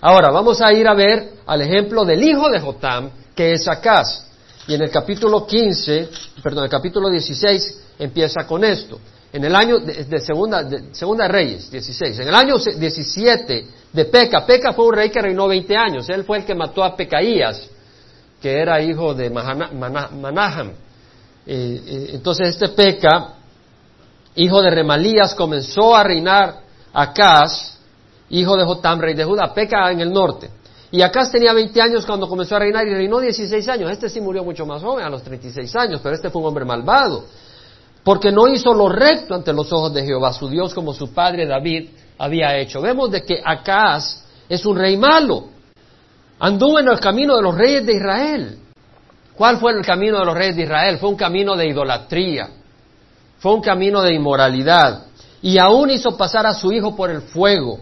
Ahora, vamos a ir a ver al ejemplo del hijo de Jotam, que es Acaz. Y en el capítulo 15, perdón, el capítulo 16 empieza con esto. En el año de, segunda, de, segunda Reyes, 16. En el año 17 de Peca, Peca fue un rey que reinó 20 años. Él fue el que mató a Pecaías, que era hijo de Manaham. Eh, eh, entonces este Peca, hijo de Remalías, comenzó a reinar Acaz, hijo de Jotam, rey de Judá. Peca en el norte. Y Acaz tenía 20 años cuando comenzó a reinar y reinó 16 años. Este sí murió mucho más joven, a los 36 años, pero este fue un hombre malvado porque no hizo lo recto ante los ojos de Jehová, su Dios, como su padre David había hecho. Vemos de que Acaz es un rey malo. Anduvo en el camino de los reyes de Israel. ¿Cuál fue el camino de los reyes de Israel? Fue un camino de idolatría, fue un camino de inmoralidad. Y aún hizo pasar a su hijo por el fuego,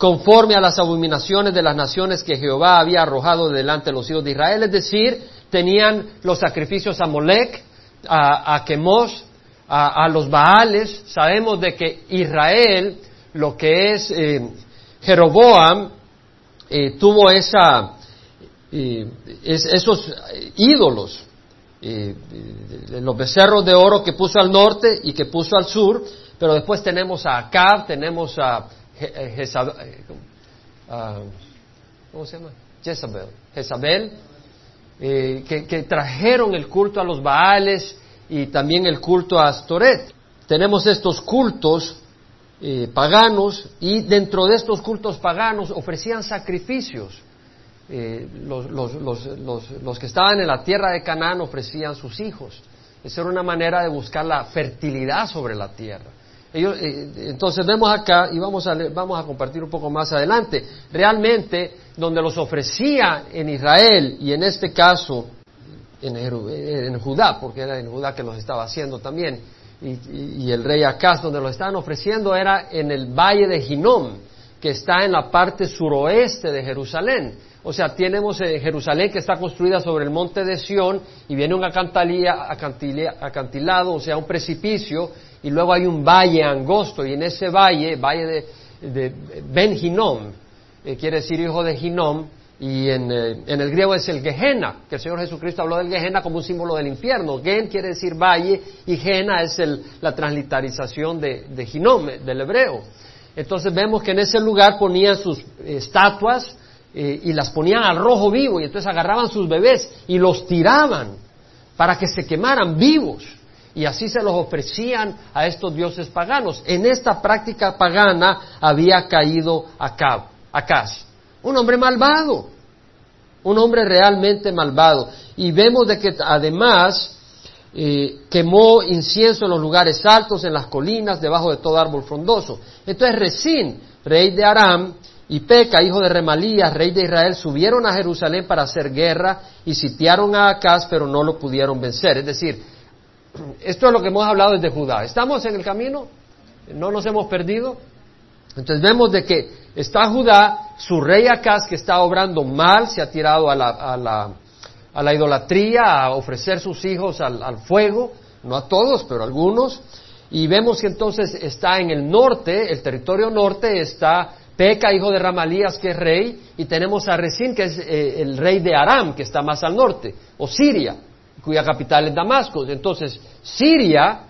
conforme a las abominaciones de las naciones que Jehová había arrojado delante de los hijos de Israel. Es decir, tenían los sacrificios a Molec, a, a a, los Baales, sabemos de que Israel, lo que es eh, Jeroboam, eh, tuvo esa, eh, esos ídolos, los becerros de oro que puso al norte y que puso al sur, pero después tenemos a Acab, tenemos a, ¿cómo se? Jezabel, Jezabel que, trajeron el culto a los Baales y también el culto a Astoret. Tenemos estos cultos eh, paganos y dentro de estos cultos paganos ofrecían sacrificios. Eh, los, los, los, los, que estaban en la tierra de Canaán ofrecían sus hijos. Esa era una manera de buscar la fertilidad sobre la tierra. Eh, entonces vemos acá y vamos a, vamos a compartir un poco más adelante. Realmente, donde los ofrecía en Israel y en este caso en, Judá, porque era en Judá que los estaba haciendo también. Y, el rey Acaz, donde lo estaban ofreciendo, era en el valle de Ginom, que está en la parte suroeste de Jerusalén. O sea, tenemos eh, Jerusalén que está construida sobre el monte de Sión y viene un acantilado, o sea, un precipicio, y luego hay un valle angosto, y en ese valle, valle de, Ben Ginom, eh, quiere decir hijo de Ginom, y en, eh, en, el griego es el Gehenna, que el Señor Jesucristo habló del Gehenna como un símbolo del infierno. Gen quiere decir valle y Gena es el, la translitarización de, de Ginom, del hebreo. Entonces vemos que en ese lugar ponían sus eh, estatuas eh, y las ponían al rojo vivo y entonces agarraban sus bebés y los tiraban para que se quemaran vivos. Y así se los ofrecían a estos dioses paganos. En esta práctica pagana había caído Acab, un hombre malvado, un hombre realmente malvado. Y vemos de que además eh, quemó incienso en los lugares altos, en las colinas, debajo de todo árbol frondoso. Entonces Resín, rey de Aram, y Peca, hijo de Remalías, rey de Israel, subieron a Jerusalén para hacer guerra y sitiaron a Acaz, pero no lo pudieron vencer. Es decir, esto es lo que hemos hablado desde Judá. ¿Estamos en el camino? ¿No nos hemos perdido? Entonces vemos de que está Judá, su rey Acaz que está obrando mal, se ha tirado a la, a la, a la idolatría, a ofrecer sus hijos al, al, fuego, no a todos, pero a algunos. Y vemos que entonces está en el norte, el territorio norte, está Peca, hijo de Ramalías, que es rey, y tenemos a Resín, que es eh, el rey de Aram, que está más al norte, o Siria, cuya capital es Damasco. Entonces, Siria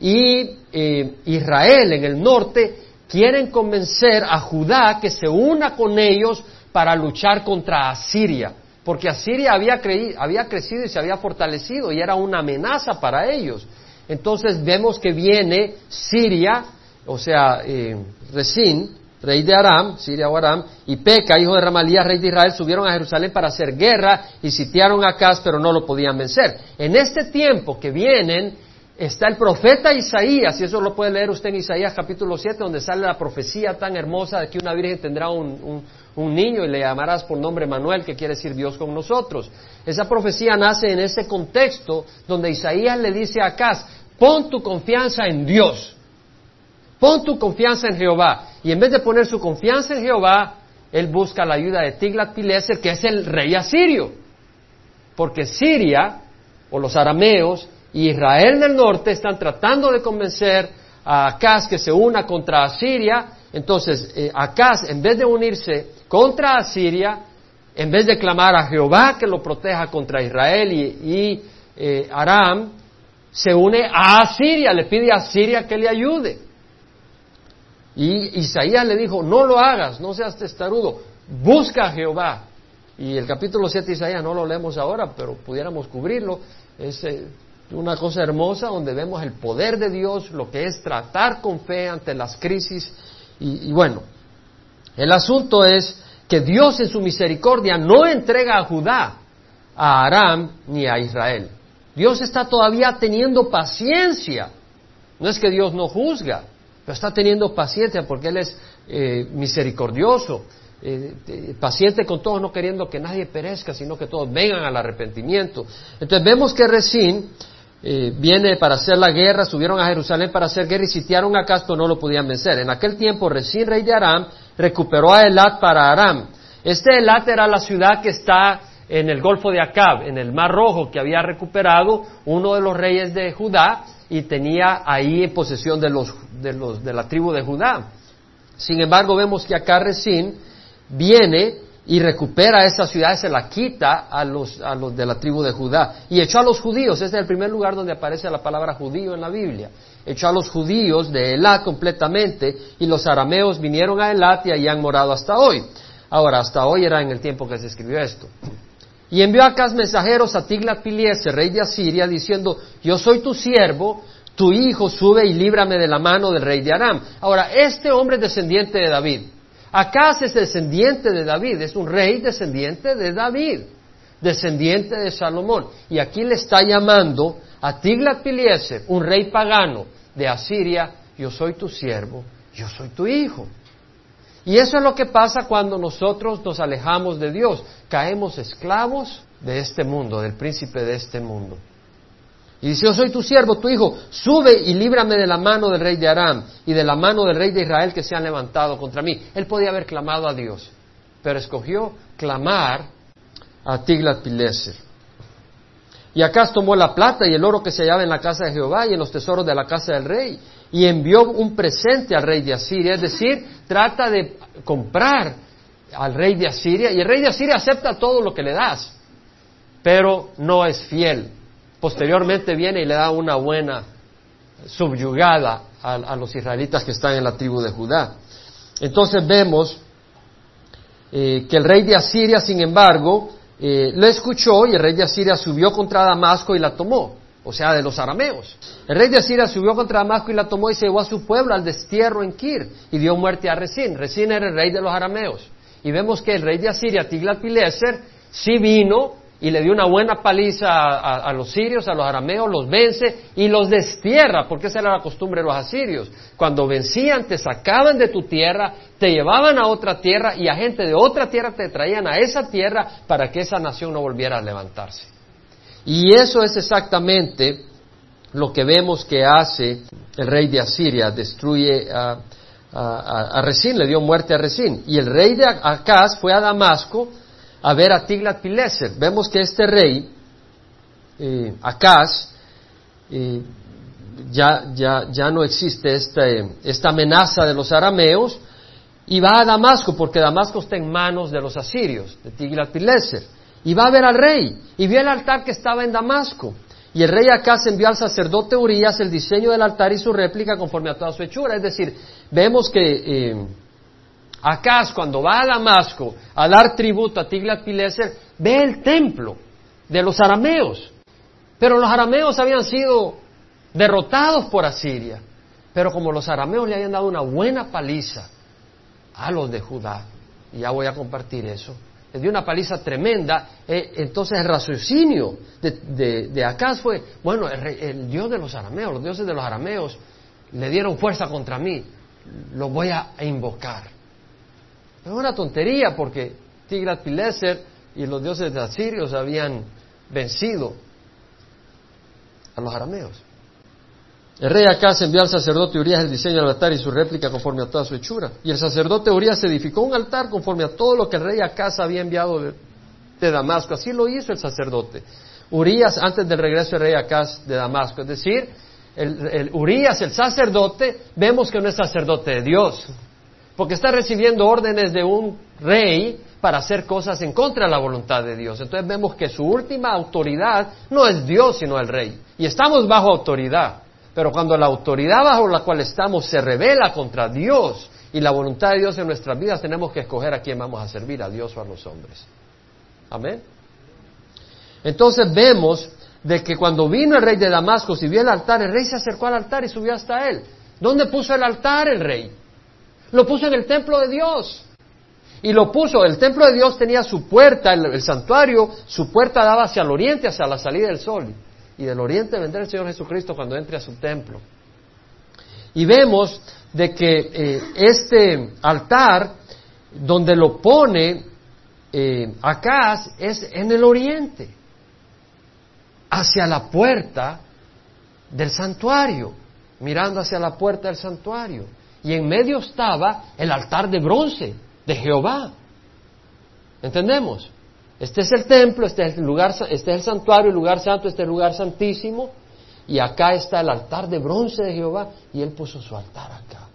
y eh, Israel en el norte quieren convencer a Judá que se una con ellos para luchar contra Asiria, porque Asiria había, había crecido y se había fortalecido y era una amenaza para ellos. Entonces vemos que viene Siria, o sea, eh, rey de Aram, Siria o Aram, y Peca, hijo de Ramalías, rey de Israel, subieron a Jerusalén para hacer guerra y sitiaron a Acaz, pero no lo podían vencer. En este tiempo que vienen, está el profeta Isaías, y eso lo puede leer usted en Isaías capítulo 7, donde sale la profecía tan hermosa de que una virgen tendrá un, niño y le llamarás por nombre Manuel, que quiere decir Dios con nosotros. Esa profecía nace en ese contexto donde Isaías le dice a Acaz, pon tu confianza en Dios, pon tu confianza en Jehová. Y en vez de poner su confianza en Jehová, él busca la ayuda de Tiglat-Pileser, que es el rey asirio. Porque Siria, o los arameos, y Israel del norte están tratando de convencer a Acaz que se una contra Asiria. Entonces, eh, en vez de unirse contra Asiria, en vez de clamar a Jehová que lo proteja contra Israel y, eh, Aram, se une a Asiria, le pide a Asiria que le ayude. Y Isaías le dijo, no lo hagas, no seas testarudo, busca a Jehová. Y el capítulo 7 de Isaías no lo leemos ahora, pero pudiéramos cubrirlo. Es eh, una cosa hermosa donde vemos el poder de Dios, lo que es tratar con fe ante las crisis. Y, y bueno, el asunto es que Dios en su misericordia no entrega a Judá, a Aram ni a Israel. Dios está todavía teniendo paciencia. No es que Dios no juzga, pero está teniendo paciencia porque Él es eh, misericordioso, eh, paciente con todos, no queriendo que nadie perezca, sino que todos vengan al arrepentimiento. Entonces vemos que Resín eh, viene para hacer la guerra, subieron a Jerusalén para hacer guerra y sitiaron a Casto, no lo podían vencer. En aquel tiempo Resín, rey de Aram, recuperó a Elat para Aram. Este Elat era la ciudad que está en el Golfo de Acab, en el Mar Rojo, que había recuperado uno de los reyes de Judá y tenía ahí en posesión de, los, de, los, de la tribu de Judá. Sin embargo, vemos que acá Resín viene y recupera esa ciudad se la quita a los, a los de la tribu de Judá. Y echó a los judíos, este es el primer lugar donde aparece la palabra judío en la Biblia. Echó a los judíos de Elat completamente y los arameos vinieron a Elat y ahí han morado hasta hoy. Ahora, hasta hoy era en el tiempo que se escribió esto. Y envió acá mensajeros a Tiglat-Pileser, rey de Asiria, diciendo, yo soy tu siervo, tu hijo sube y líbrame de la mano del rey de Aram. Ahora, este hombre es descendiente de David. Acaz es descendiente de David, es un rey descendiente de David, descendiente de Salomón. Y aquí le está llamando a Tiglat-Pileser, un rey pagano de Asiria, yo soy tu siervo, yo soy tu hijo. Y eso es lo que pasa cuando nosotros nos alejamos de Dios. Caemos esclavos de este mundo, del príncipe de este mundo. Y dice, yo soy tu siervo, tu hijo, sube y líbrame de la mano del rey de Aram y de la mano del rey de Israel que se han levantado contra mí. Él podía haber clamado a Dios, pero escogió clamar a Tiglat-Pileser. Y acá tomó la plata y el oro que se hallaba en la casa de Jehová y en los tesoros de la casa del rey y envió un presente al rey de Asiria, es decir, trata de comprar al rey de Asiria y el rey de Asiria acepta todo lo que le das, pero no es fiel. Posteriormente viene y le da una buena subyugada a, los israelitas que están en la tribu de Judá. Entonces vemos eh, que el rey de Asiria, sin embargo, eh, lo escuchó y el rey de Asiria subió contra Damasco y la tomó, o sea, de los arameos. El rey de Asiria subió contra Damasco y la tomó y se llevó a su pueblo al destierro en Kir y dio muerte a Resín. Resín era el rey de los arameos. Y vemos que el rey de Asiria, Tiglat-Pileser, sí vino y le dio una buena paliza a, los sirios, a los arameos, los vence y los destierra, porque esa era la costumbre de los asirios. Cuando vencían, te sacaban de tu tierra, te llevaban a otra tierra y a gente de otra tierra te traían a esa tierra para que esa nación no volviera a levantarse. Y eso es exactamente lo que vemos que hace el rey de Asiria, destruye a, a, Resín, le dio muerte a Resín. Y el rey de Acaz fue a Damasco, a ver a Tiglat-Pileser. Vemos que este rey, eh, eh, ya, ya, ya, no existe este, esta amenaza de los arameos y va a Damasco porque Damasco está en manos de los asirios, de Tiglat-Pileser. Y va a ver al rey y vio el altar que estaba en Damasco. Y el rey Acaz envió al sacerdote Urias el diseño del altar y su réplica conforme a toda su hechura. Es decir, vemos que eh, cuando va a Damasco a dar tributo a Tiglat-Pileser, ve el templo de los arameos. Pero los arameos habían sido derrotados por Asiria. Pero como los arameos le habían dado una buena paliza a los de Judá, y ya voy a compartir eso, le dio una paliza tremenda, eh, entonces el raciocinio de, de, fue, bueno, el, Dios de los arameos, los dioses de los arameos le dieron fuerza contra mí, los voy a invocar. Es una tontería porque Tigrat-Pileser y los dioses de asirios habían vencido a los arameos. El rey Acaz envió al sacerdote Urias el diseño del altar y su réplica conforme a toda su hechura. Y el sacerdote Urias edificó un altar conforme a todo lo que el rey Acaz había enviado de, Damasco. Así lo hizo el sacerdote. Urias antes del regreso del rey Acaz de Damasco. Es decir, el, el Urias, el sacerdote, vemos que no es sacerdote de Dios, porque está recibiendo órdenes de un rey para hacer cosas en contra de la voluntad de Dios. Entonces vemos que su última autoridad no es Dios, sino el rey. Y estamos bajo autoridad. Pero cuando la autoridad bajo la cual estamos se revela contra Dios y la voluntad de Dios en nuestras vidas, tenemos que escoger a quién vamos a servir, a Dios o a los hombres. Amén. Entonces vemos de que cuando vino el rey de Damasco y vio el altar, el rey se acercó al altar y subió hasta él. ¿Dónde puso el altar el rey? Lo puso en el templo de Dios. Y lo puso, el templo de Dios tenía su puerta, el, santuario, su puerta daba hacia el oriente, hacia la salida del sol. Y del oriente vendrá el Señor Jesucristo cuando entre a su templo. Y vemos de que eh, este altar, donde lo pone eh, acá, es en el oriente hacia la puerta del santuario, mirando hacia la puerta del santuario. Y en medio estaba el altar de bronce de Jehová. ¿Entendemos? Este es el templo, este es el lugar, este es el santuario, el lugar santo, este es el lugar santísimo. Y acá está el altar de bronce de Jehová y él puso su altar acá.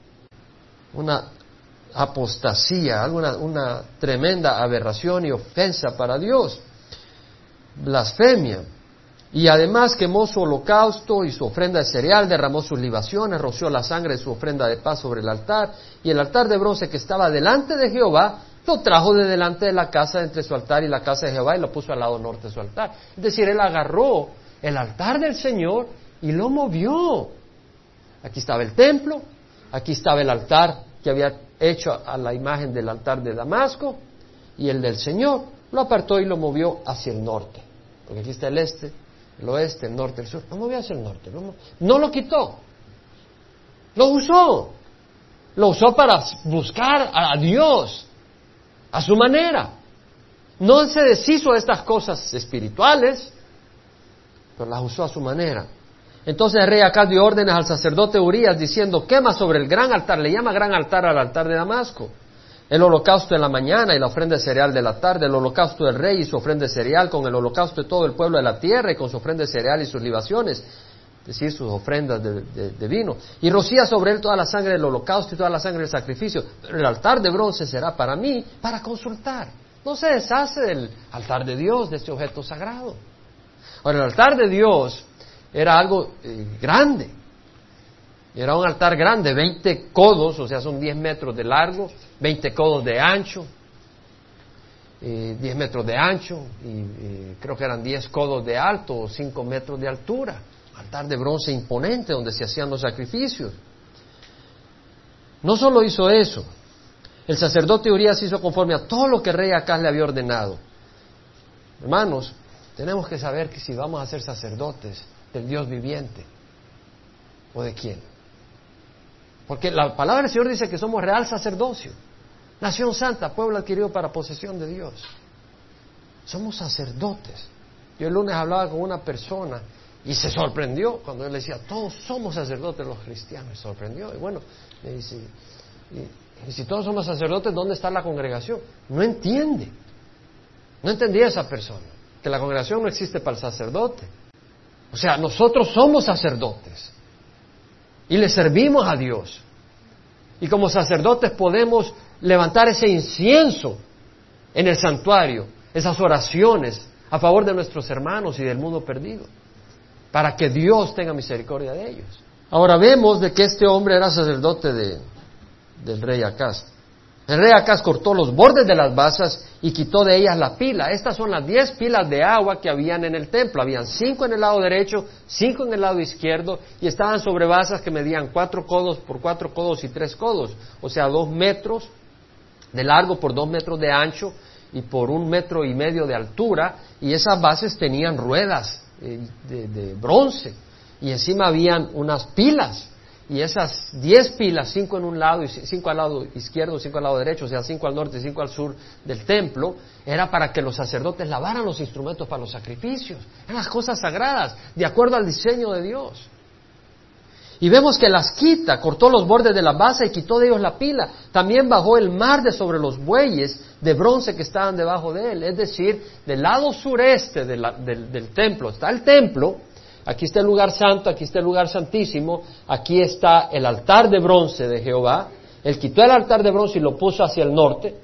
Una apostasía, alguna, una tremenda aberración y ofensa para Dios. Blasfemia. Y además quemó su holocausto y su ofrenda de cereal, derramó sus libaciones, roció la sangre de su ofrenda de paz sobre el altar, y el altar de bronce que estaba delante de Jehová, lo trajo de delante de la casa entre su altar y la casa de Jehová y lo puso al lado norte de su altar. Es decir, él agarró el altar del Señor y lo movió. Aquí estaba el templo, aquí estaba el altar que había hecho a la imagen del altar de Damasco y el del Señor. Lo apartó y lo movió hacia el norte, porque aquí está el este, el oeste, el norte, el sur. No movió hacia el norte. No, lo quitó. Lo usó. Lo usó para buscar a Dios a su manera. No se deshizo de estas cosas espirituales, pero las usó a su manera. Entonces el rey acá dio órdenes al sacerdote Urias diciendo, quema sobre el gran altar, le llama gran altar al altar de Damasco el holocausto en la mañana y la ofrenda de cereal de la tarde, el holocausto del rey y su ofrenda de cereal, con el holocausto de todo el pueblo de la tierra y con su ofrenda de cereal y sus libaciones, es decir, sus ofrendas de, vino. Y rocía sobre él toda la sangre del holocausto y toda la sangre del sacrificio. Pero el altar de bronce será para mí, para consultar. No se deshace del altar de Dios, de este objeto sagrado. Ahora, el altar de Dios era algo eh, grande. Era un altar grande, 20 codos, o sea, son 10 metros de largo, 20 codos de ancho, 10 eh, metros de ancho, y creo que eran 10 codos de alto o 5 metros de altura. Altar de bronce imponente donde se hacían los sacrificios. No solo hizo eso, el sacerdote Urias hizo conforme a todo lo que el rey Acaz le había ordenado. Hermanos, tenemos que saber que si vamos a ser sacerdotes del Dios viviente, ¿o de quién? Porque la palabra del Señor dice que somos real sacerdocio, nación santa, pueblo adquirido para posesión de Dios. Somos sacerdotes. Yo el lunes hablaba con una persona y se sorprendió cuando él decía, todos somos sacerdotes los cristianos. Sorprendió. Y bueno, me dice, y, si todos somos sacerdotes, ¿dónde está la congregación? No entiende. No entendía esa persona, que la congregación no existe para el sacerdote. O sea, nosotros somos sacerdotes y le servimos a Dios. Y como sacerdotes podemos levantar ese incienso en el santuario, esas oraciones a favor de nuestros hermanos y del mundo perdido, para que Dios tenga misericordia de ellos. Ahora vemos de que este hombre era sacerdote de, del rey Acaz. El rey Acaz cortó los bordes de las basas y quitó de ellas la pila. Estas son las diez pilas de agua que habían en el templo. Habían cinco en el lado derecho, cinco en el lado izquierdo y estaban sobre basas que medían cuatro codos por cuatro codos y tres codos, o sea, dos metros de largo por dos metros de ancho y por un metro y medio de altura. Y esas bases tenían ruedas de, de bronce y encima habían unas pilas y esas diez pilas, cinco en un lado y cinco al lado izquierdo, cinco al lado derecho, o sea, cinco al norte y cinco al sur del templo, era para que los sacerdotes lavaran los instrumentos para los sacrificios. Eran las cosas sagradas, de acuerdo al diseño de Dios. Y vemos que las quita, cortó los bordes de la base y quitó de ellos la pila. También bajó el mar de sobre los bueyes de bronce que estaban debajo de él. Es decir, del lado sureste del templo está el templo, Aquí está el lugar santo, aquí está el lugar santísimo, aquí está el altar de bronce de Jehová Él quitó el altar de bronce y lo puso hacia el norte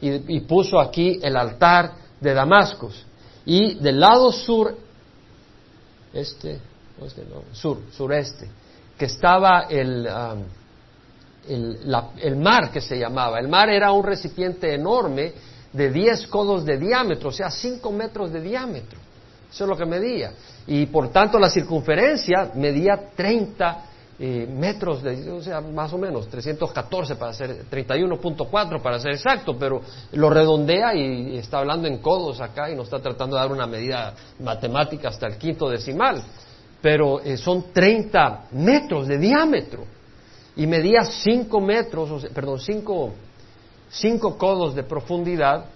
y, puso aquí el altar de Damascus. Y del lado sur, este, este sur, sureste, que estaba el, um, el, el, mar que se llamaba. El mar era un recipiente enorme de 10 codos de diámetro, o sea, 5 metros de diámetro. Eso es lo que medía. Y por tanto la circunferencia medía 30 eh, metros, de, o sea, más o menos, 314 para ser, 31.4 para ser exacto, pero lo redondea y, está hablando en codos acá y nos está tratando de dar una medida matemática hasta el quinto decimal. Pero eh, son 30 metros de diámetro y medía 5 metros, perdón, 5 cinco codos de profundidad,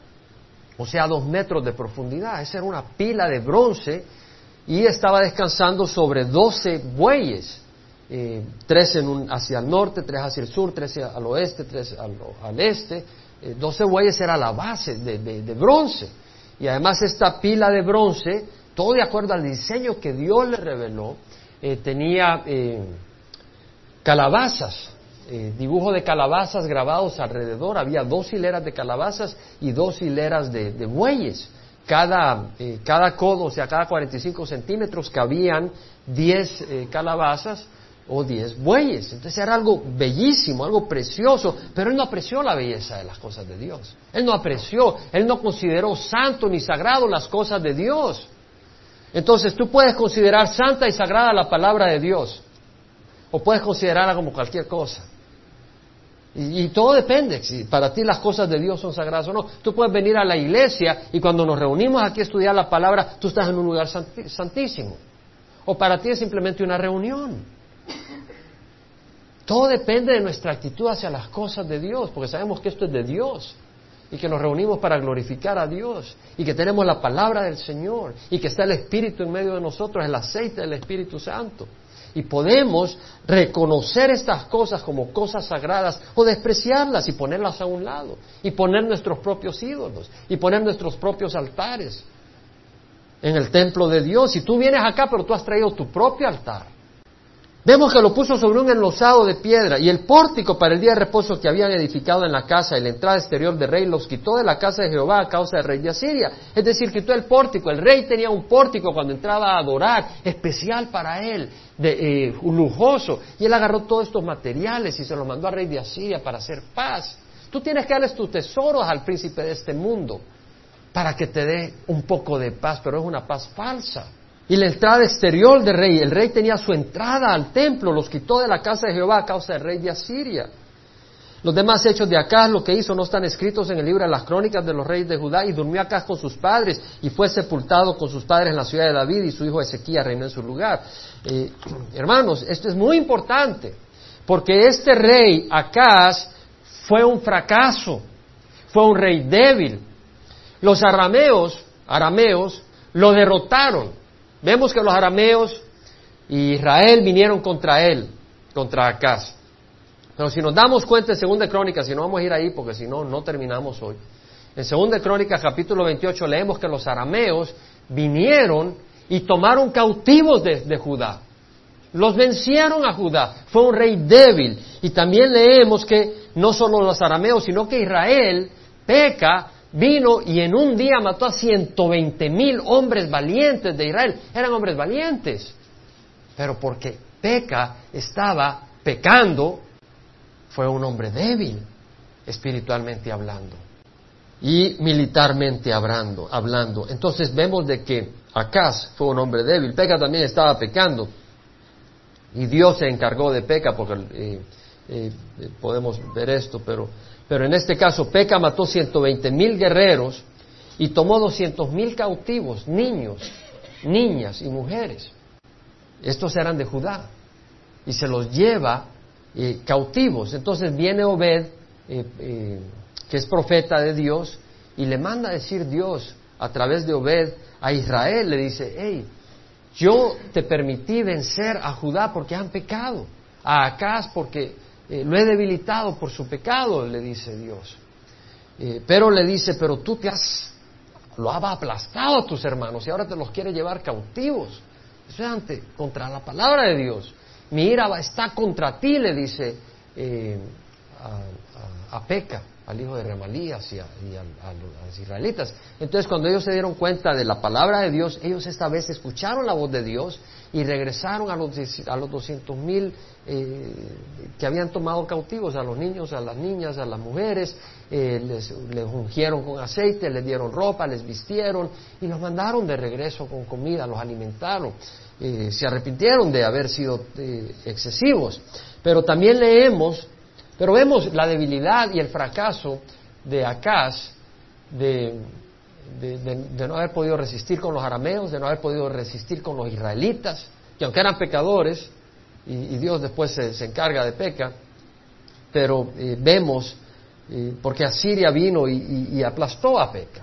o sea, dos metros de profundidad. Esa era una pila de bronce y estaba descansando sobre doce bueyes, eh, tres en un, hacia el norte, tres hacia el sur, tres al oeste, tres al, este. Eh, doce bueyes era la base de, bronce. Y además esta pila de bronce, todo de acuerdo al diseño que Dios le reveló, eh, tenía calabazas eh, dibujo de calabazas grabados alrededor. Había dos hileras de calabazas y dos hileras de, bueyes. Cada, eh, cada codo, o sea, cada 45 centímetros cabían 10 eh, calabazas o 10 bueyes. Entonces era algo bellísimo, algo precioso, pero él no apreció la belleza de las cosas de Dios. Él no apreció, él no consideró santo ni sagrado las cosas de Dios. Entonces tú puedes considerar santa y sagrada la palabra de Dios, o puedes considerarla como cualquier cosa. Y, todo depende, si para ti las cosas de Dios son sagradas o no. Tú puedes venir a la iglesia y cuando nos reunimos aquí a estudiar la palabra, tú estás en un lugar santísimo. O para ti es simplemente una reunión. Todo depende de nuestra actitud hacia las cosas de Dios, porque sabemos que esto es de Dios y que nos reunimos para glorificar a Dios y que tenemos la palabra del Señor y que está el Espíritu en medio de nosotros, el aceite del Espíritu Santo y podemos reconocer estas cosas como cosas sagradas o despreciarlas y ponerlas a un lado y poner nuestros propios ídolos y poner nuestros propios altares en el templo de Dios. Y tú vienes acá, pero tú has traído tu propio altar. Vemos que lo puso sobre un enlosado de piedra y el pórtico para el día de reposo que habían edificado en la casa y la entrada exterior del rey los quitó de la casa de Jehová a causa del rey de Asiria. Es decir, quitó el pórtico. El rey tenía un pórtico cuando entraba a adorar, especial para él, de, eh, lujoso. Y él agarró todos estos materiales y se los mandó al rey de Asiria para hacer paz. Tú tienes que darles tus tesoros al príncipe de este mundo para que te dé un poco de paz, pero es una paz falsa. Y la entrada exterior del rey, el rey tenía su entrada al templo, los quitó de la casa de Jehová a causa del rey de Asiria. Los demás hechos de Acá, lo que hizo, no están escritos en el libro de las crónicas de los reyes de Judá, y durmió acá con sus padres, y fue sepultado con sus padres en la ciudad de David, y su hijo Ezequiel reinó en su lugar. Eh, hermanos, esto es muy importante, porque este rey, Acaz, fue un fracaso, fue un rey débil. Los arameos, arameos, lo derrotaron. Vemos que los arameos y Israel vinieron contra él, contra Acaz. Pero si nos damos cuenta en Segunda Crónica, si no vamos a ir ahí porque si no, no terminamos hoy. En Segunda Crónica, capítulo 28, leemos que los arameos vinieron y tomaron cautivos de, de Judá. Los vencieron a Judá. Fue un rey débil. Y también leemos que no solo los arameos, sino que Israel peca vino y en un día mató a 120 mil hombres valientes de Israel. Eran hombres valientes, pero porque peca estaba pecando, fue un hombre débil, espiritualmente hablando y militarmente hablando. hablando. Entonces vemos de que Acaz fue un hombre débil, Peca también estaba pecando y Dios se encargó de Peca porque eh, eh, podemos ver esto, pero pero en este caso, Peca mató 120 mil guerreros y tomó 200 mil cautivos, niños, niñas y mujeres. Estos eran de Judá y se los lleva eh, cautivos. Entonces viene Obed, eh, eh, que es profeta de Dios, y le manda a decir Dios a través de Obed a Israel, le dice, hey, yo te permití vencer a Judá porque han pecado, a Acaz porque eh, lo he debilitado por su pecado, le dice Dios. Eh, pero le dice, pero tú te has, lo has aplastado a tus hermanos y ahora te los quiere llevar cautivos. Eso es contra la palabra de Dios. Mi ira está contra ti, le dice eh, a, Peca, al hijo de Remalías y, a, los israelitas. Entonces, cuando ellos se dieron cuenta de la palabra de Dios, ellos esta vez escucharon la voz de Dios y regresaron a los, a los 200 mil eh, que habían tomado cautivos, a los niños, a las niñas, a las mujeres, eh, les, les, ungieron con aceite, les dieron ropa, les vistieron y los mandaron de regreso con comida, los alimentaron. Eh, se arrepintieron de haber sido excesivos. Pero también leemos pero vemos la debilidad y el fracaso de Acaz de, no haber podido resistir con los arameos, de no haber podido resistir con los israelitas, que aunque eran pecadores, y, Dios después se, encarga de peca, pero eh, vemos, eh, porque Asiria vino y, aplastó a peca.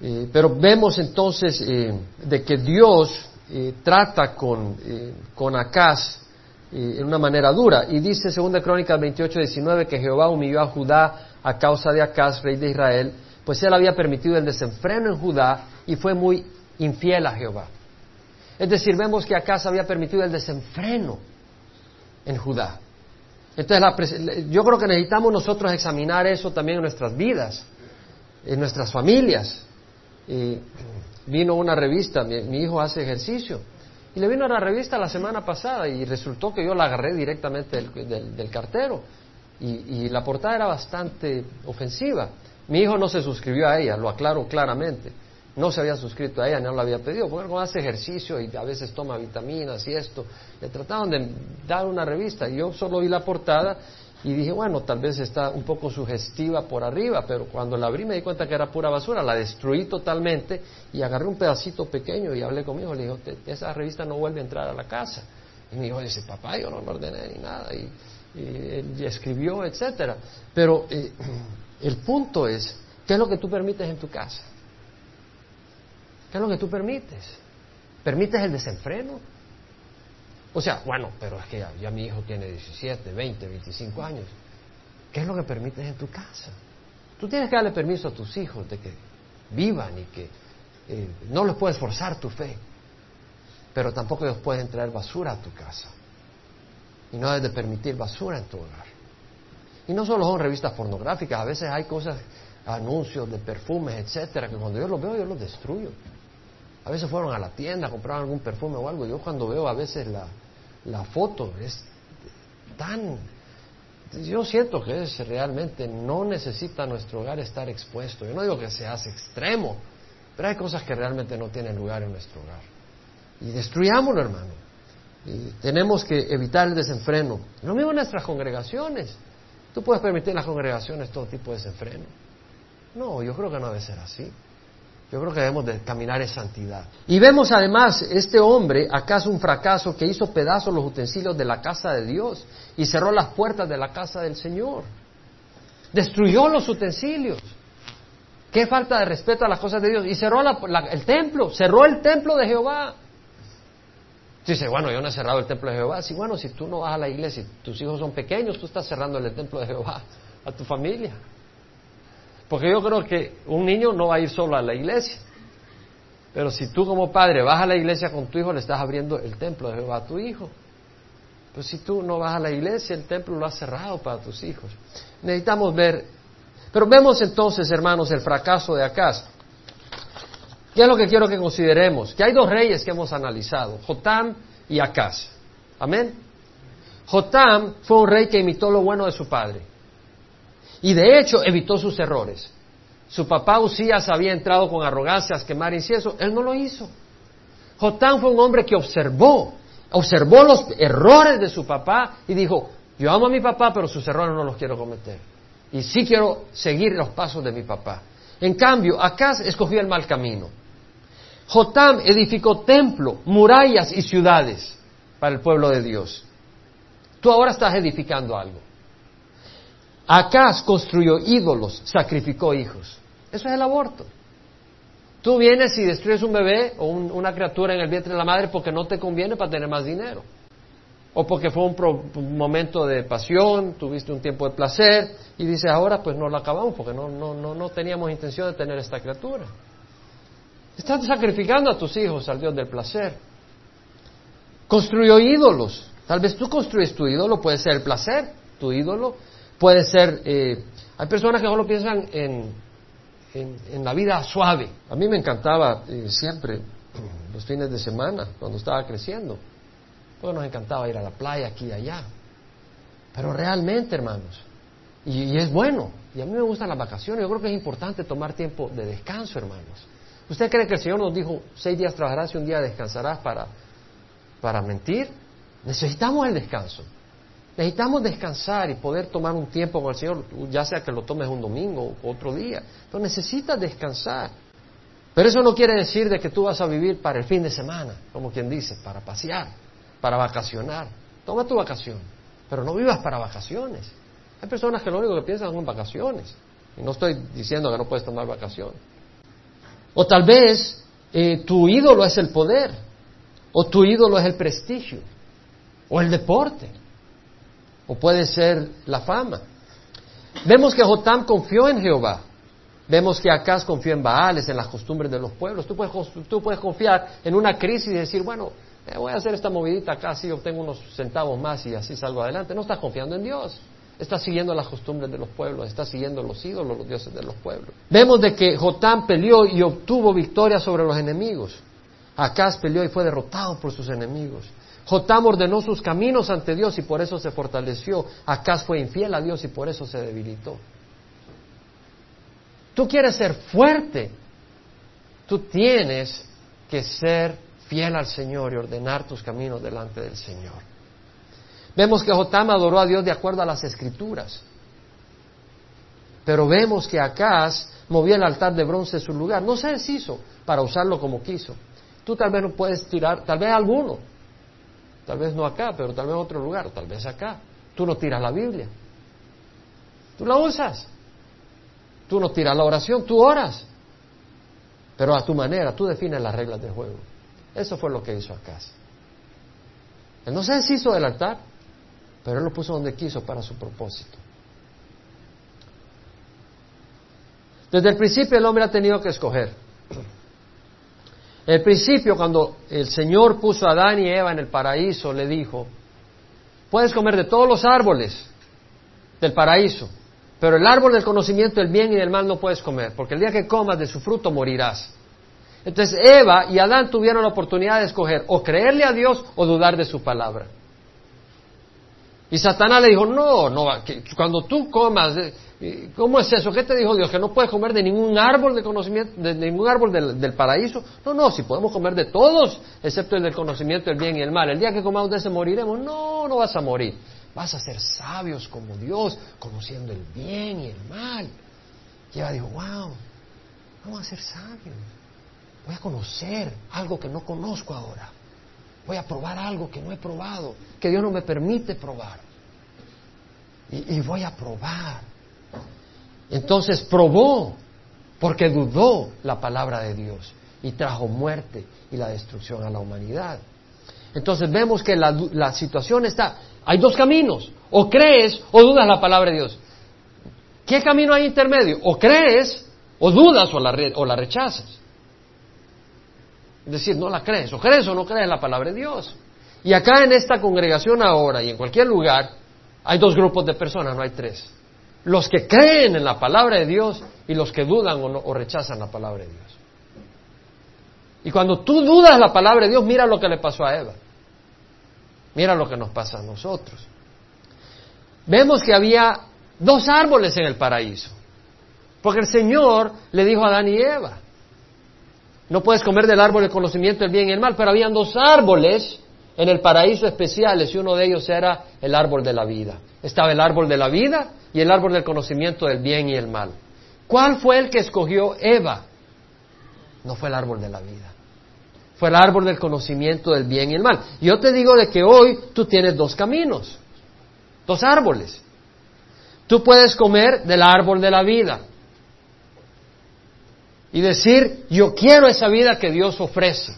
Eh, pero vemos entonces de que Dios trata con, con Acaz en una manera dura. Y dice 2 Crónicas 28, 19 que Jehová humilló a Judá a causa de Acaz, rey de Israel, pues él había permitido el desenfreno en Judá y fue muy infiel a Jehová. Es decir, vemos que Acaz había permitido el desenfreno en Judá. Entonces, yo creo que necesitamos nosotros examinar eso también en nuestras vidas, en nuestras familias. vino una revista, mi hijo hace ejercicio, y le vino a la revista la semana pasada y resultó que yo la agarré directamente del, cartero. Y, la portada era bastante ofensiva. Mi hijo no se suscribió a ella, lo aclaro claramente. No se había suscrito a ella, no la había pedido, porque hace ejercicio y a veces toma vitaminas y esto. Le trataban de dar una revista y yo solo vi la portada y dije, bueno, tal vez está un poco sugestiva por arriba, pero cuando la abrí me di cuenta que era pura basura, la destruí totalmente y agarré un pedacito pequeño y hablé conmigo, le dije, esa revista no vuelve a entrar a la casa. Y mi hijo dice, papá, yo no lo ordené ni nada, y, escribió, etcétera. Pero eh, el punto es, ¿qué es lo que tú permites en tu casa? ¿Qué es lo que tú permites? ¿Permites el desenfreno? O sea, bueno, pero es que ya, mi hijo tiene 17, 20, 25 años. ¿Qué es lo que permites en tu casa? Tú tienes que darle permiso a tus hijos de que vivan y que eh, no les puedes forzar tu fe, pero tampoco ellos pueden traer basura a tu casa. Y no debes de permitir basura en tu hogar. Y no solo son revistas pornográficas, a veces hay cosas, anuncios de perfumes, etcétera, que cuando yo los veo yo los destruyo. A veces fueron a la tienda, compraron algún perfume o algo. Yo cuando veo a veces la, la foto es tan... Yo siento que es realmente no necesita nuestro hogar estar expuesto. Yo no digo que se hace extremo, pero hay cosas que realmente no tienen lugar en nuestro hogar. Y destruyámoslo, hermano. Y tenemos que evitar el desenfreno. Lo mismo en nuestras congregaciones. ¿Tú puedes permitir en las congregaciones todo tipo de desenfreno? No, yo creo que no debe ser así. Yo creo que debemos de caminar en santidad. Y vemos además este hombre, acaso un fracaso, que hizo pedazos los utensilios de la casa de Dios y cerró las puertas de la casa del Señor. Destruyó los utensilios. Qué falta de respeto a las cosas de Dios. Y cerró el templo, cerró el templo de Jehová. Dice, bueno, yo no he cerrado el templo de Jehová. Sí, bueno, si tú no vas a la iglesia tus hijos son pequeños, tú estás cerrando el templo de Jehová a tu familia. Porque yo creo que un niño no va a ir solo a la iglesia. Pero si tú como padre vas a la iglesia con tu hijo, le estás abriendo el templo de Jehová a tu hijo. Pues si tú no vas a la iglesia, el templo lo has cerrado para tus hijos. Necesitamos ver. Pero vemos entonces, hermanos, el fracaso de Acaz. ¿Qué es lo que quiero que consideremos? Que hay dos reyes que hemos analizado, Jotam y Acaz. Amén. Jotam fue un rey que imitó lo bueno de su padre. Y de hecho evitó sus errores. Su papá Usías había entrado con arrogancia a quemar incienso, él no lo hizo. Jotán fue un hombre que observó, observó los errores de su papá y dijo, yo amo a mi papá, pero sus errores no los quiero cometer. Y sí quiero seguir los pasos de mi papá. En cambio, Acaz escogió el mal camino. Jotam edificó templo, murallas y ciudades para el pueblo de Dios. Tú ahora estás edificando algo. Acaz construyó ídolos, sacrificó hijos. Eso es el aborto. Tú vienes y destruyes un bebé o una criatura en el vientre de la madre porque no te conviene para tener más dinero. O porque fue un, momento de pasión, tuviste un tiempo de placer y dices ahora pues no lo acabamos porque no, no, no, no teníamos intención de tener esta criatura. Estás sacrificando a tus hijos al Dios del placer. Construyó ídolos. Tal vez tú construyes tu ídolo, puede ser el placer, tu ídolo, puede ser, eh, hay personas que solo piensan en, en, la vida suave. A mí me encantaba eh, siempre los fines de semana, cuando estaba creciendo, porque nos encantaba ir a la playa aquí y allá. Pero realmente, hermanos, y, es bueno, y a mí me gustan las vacaciones, yo creo que es importante tomar tiempo de descanso, hermanos. ¿Usted cree que el Señor nos dijo, seis días trabajarás y un día descansarás para, para mentir? Necesitamos el descanso. Necesitamos descansar y poder tomar un tiempo con el Señor, ya sea que lo tomes un domingo o otro día. Pero necesitas descansar. Pero eso no quiere decir de que tú vas a vivir para el fin de semana, como quien dice, para pasear, para vacacionar. Toma tu vacación, pero no vivas para vacaciones. Hay personas que lo único que piensan son vacaciones. Y no estoy diciendo que no puedes tomar vacaciones. O tal vez eh, tu ídolo es el poder, o tu ídolo es el prestigio, o el deporte, o puede ser la fama. Vemos que Jotam confió en Jehová. Vemos que Acaz confió en Baales, en las costumbres de los pueblos. Tú puedes, puedes confiar en una crisis y decir, bueno, eh, voy a hacer esta movidita acá, así obtengo unos centavos más y así salgo adelante. No estás confiando en Dios. Estás siguiendo las costumbres de los pueblos, estás siguiendo los ídolos, los dioses de los pueblos. Vemos de que Jotam peleó y obtuvo victoria sobre los enemigos. Acaz peleó y fue derrotado por sus enemigos. Jotam ordenó sus caminos ante Dios y por eso se fortaleció. Acaz fue infiel a Dios y por eso se debilitó. Tú quieres ser fuerte. Tú tienes que ser fiel al Señor y ordenar tus caminos delante del Señor. Vemos que Jotam adoró a Dios de acuerdo a las escrituras. Pero vemos que Acaz movió el altar de bronce en su lugar. No se deshizo para usarlo como quiso. Tú tal vez no puedes tirar, tal vez alguno, tal vez no acá, pero tal vez en otro lugar, tal vez acá. Tú no tiras la Biblia. Tú la usas. Tú no tiras la oración, tú oras. Pero a tu manera, tú defines las reglas del juego. Eso fue lo que hizo Acaz. Él no se deshizo del altar, pero Él lo puso donde quiso para su propósito. Desde el principio el hombre ha tenido que escoger. El principio, cuando el Señor puso a Adán y Eva en el paraíso, le dijo, puedes comer de todos los árboles del paraíso, pero el árbol del conocimiento del bien y del mal no puedes comer, porque el día que comas de su fruto morirás. Entonces Eva y Adán tuvieron la oportunidad de escoger o creerle a Dios o dudar de su palabra. Y Satanás le dijo, no, no, cuando tú comas, eh, ¿cómo es eso? ¿Qué te dijo Dios? ¿Que no puedes comer de ningún árbol de conocimiento, de ningún árbol del, paraíso? No, no, si podemos comer de todos, excepto el del conocimiento del bien y el mal. El día que comamos de ese moriremos. No, no vas a morir. Vas a ser sabios como Dios, conociendo el bien y el mal. Y Eva dijo, wow, vamos a ser sabios. Voy a conocer algo que no conozco ahora. Voy a probar algo que no he probado, que Dios no me permite probar. Y, voy a probar. Entonces probó, porque dudó la palabra de Dios y trajo muerte y la destrucción a la humanidad. Entonces vemos que la, situación está, hay dos caminos, o crees o dudas la palabra de Dios. ¿Qué camino hay intermedio? O crees o dudas o la, o la rechazas. Es decir, no la crees, o crees o no crees la palabra de Dios. Y acá en esta congregación ahora y en cualquier lugar hay dos grupos de personas, no hay tres. Los que creen en la palabra de Dios y los que dudan o, o rechazan la palabra de Dios. Y cuando tú dudas la palabra de Dios, mira lo que le pasó a Eva. Mira lo que nos pasa a nosotros. Vemos que había dos árboles en el paraíso. Porque el Señor le dijo a Adán y Eva, no puedes comer del árbol del conocimiento del bien y el mal, pero habían dos árboles en el paraíso especiales y uno de ellos era el árbol de la vida. Estaba el árbol de la vida y el árbol del conocimiento del bien y el mal. ¿Cuál fue el que escogió Eva? No fue el árbol de la vida. Fue el árbol del conocimiento del bien y el mal. Yo te digo de que hoy tú tienes dos caminos, dos árboles. Tú puedes comer del árbol de la vida y decir, yo quiero esa vida que Dios ofrece.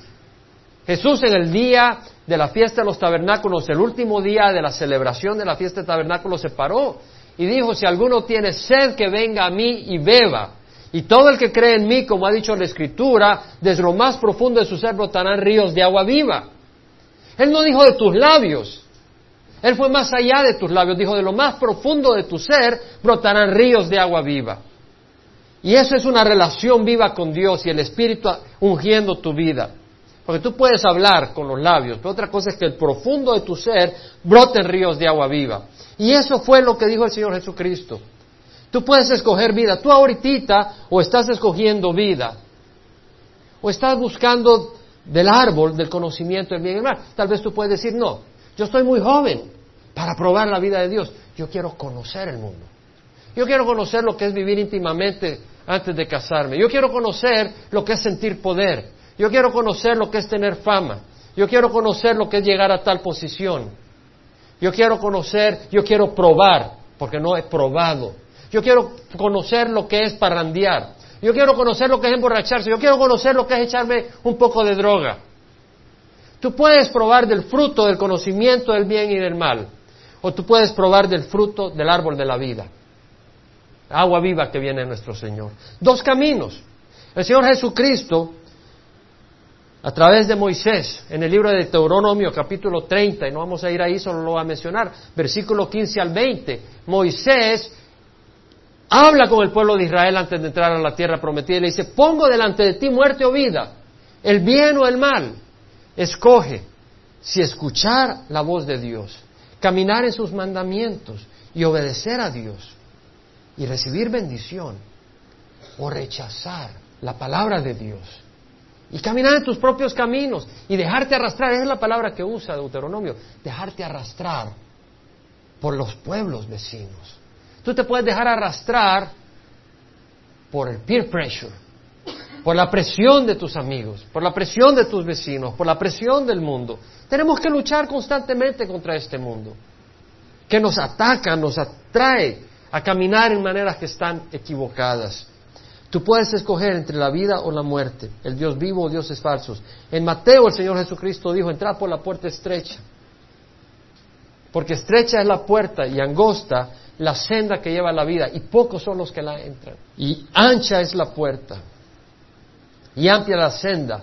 Jesús en el día de la fiesta de los tabernáculos, el último día de la celebración de la fiesta de tabernáculos, se paró y dijo, si alguno tiene sed, que venga a mí y beba. Y todo el que cree en mí, como ha dicho la Escritura, desde lo más profundo de su ser brotarán ríos de agua viva. Él no dijo de tus labios. Él fue más allá de tus labios, dijo, de lo más profundo de tu ser brotarán ríos de agua viva. Y eso es una relación viva con Dios y el Espíritu ungiendo tu vida. Porque tú puedes hablar con los labios, pero otra cosa es que el profundo de tu ser broten ríos de agua viva. Y eso fue lo que dijo el Señor Jesucristo. Tú puedes escoger vida. Tú ahorita o estás escogiendo vida. O estás buscando del árbol del conocimiento del bien y el mal. Tal vez tú puedes decir, no, yo estoy muy joven para probar la vida de Dios. Yo quiero conocer el mundo. Yo quiero conocer lo que es vivir íntimamente antes de casarme. Yo quiero conocer lo que es sentir poder. Yo quiero conocer lo que es tener fama. Yo quiero conocer lo que es llegar a tal posición. Yo quiero conocer, yo quiero probar, porque no he probado. Yo quiero conocer lo que es parrandear. Yo quiero conocer lo que es emborracharse. Yo quiero conocer lo que es echarme un poco de droga. Tú puedes probar del fruto del conocimiento del bien y del mal. O tú puedes probar del fruto del árbol de la vida agua viva que viene nuestro Señor. Dos caminos. El Señor Jesucristo, a través de Moisés, en el libro de Deuteronomio capítulo 30, y no vamos a ir ahí, solo lo voy a mencionar, versículo 15 al 20, Moisés habla con el pueblo de Israel antes de entrar a la tierra prometida y le dice, pongo delante de ti muerte o vida, el bien o el mal, escoge si escuchar la voz de Dios, caminar en sus mandamientos y obedecer a Dios y recibir bendición o rechazar la palabra de Dios y caminar en tus propios caminos y dejarte arrastrar, esa es la palabra que usa Deuteronomio, dejarte arrastrar por los pueblos vecinos. Tú te puedes dejar arrastrar por el peer pressure, por la presión de tus amigos, por la presión de tus vecinos, por la presión del mundo. Tenemos que luchar constantemente contra este mundo, que nos ataca, nos atrae a caminar en maneras que están equivocadas. Tú puedes escoger entre la vida o la muerte, el Dios vivo o dioses falsos. En Mateo el Señor Jesucristo dijo, entrad por la puerta estrecha, porque estrecha es la puerta y angosta la senda que lleva a la vida, y pocos son los que la entran. Y ancha es la puerta, y amplia la senda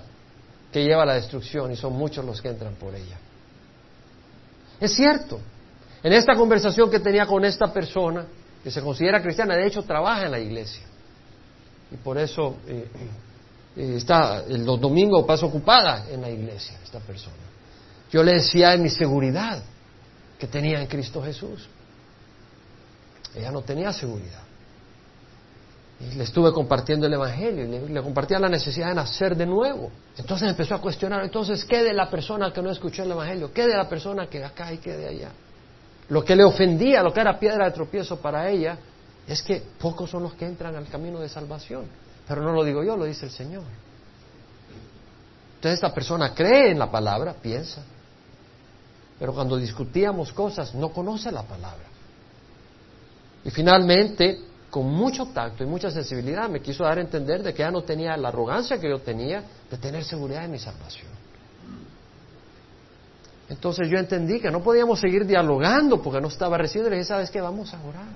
que lleva a la destrucción, y son muchos los que entran por ella. Es cierto, en esta conversación que tenía con esta persona, que se considera cristiana, de hecho trabaja en la iglesia. Y por eso eh, eh, está, los domingos pasa ocupada en la iglesia esta persona. Yo le decía en mi seguridad que tenía en Cristo Jesús. Ella no tenía seguridad. Y le estuve compartiendo el Evangelio, y le, le, compartía la necesidad de nacer de nuevo. Entonces empezó a cuestionar, entonces, ¿qué de la persona que no escuchó el Evangelio? ¿Qué de la persona que acá y qué de allá? Lo que le ofendía, lo que era piedra de tropiezo para ella, es que pocos son los que entran al camino de salvación. Pero no lo digo yo, lo dice el Señor. Entonces esta persona cree en la palabra, piensa. Pero cuando discutíamos cosas, no conoce la palabra. Y finalmente, con mucho tacto y mucha sensibilidad, me quiso dar a entender de que ya no tenía la arrogancia que yo tenía de tener seguridad en mi salvación. Entonces yo entendí que no podíamos seguir dialogando porque no estaba recibiendo. Y le dije, ¿sabes qué? Vamos a orar.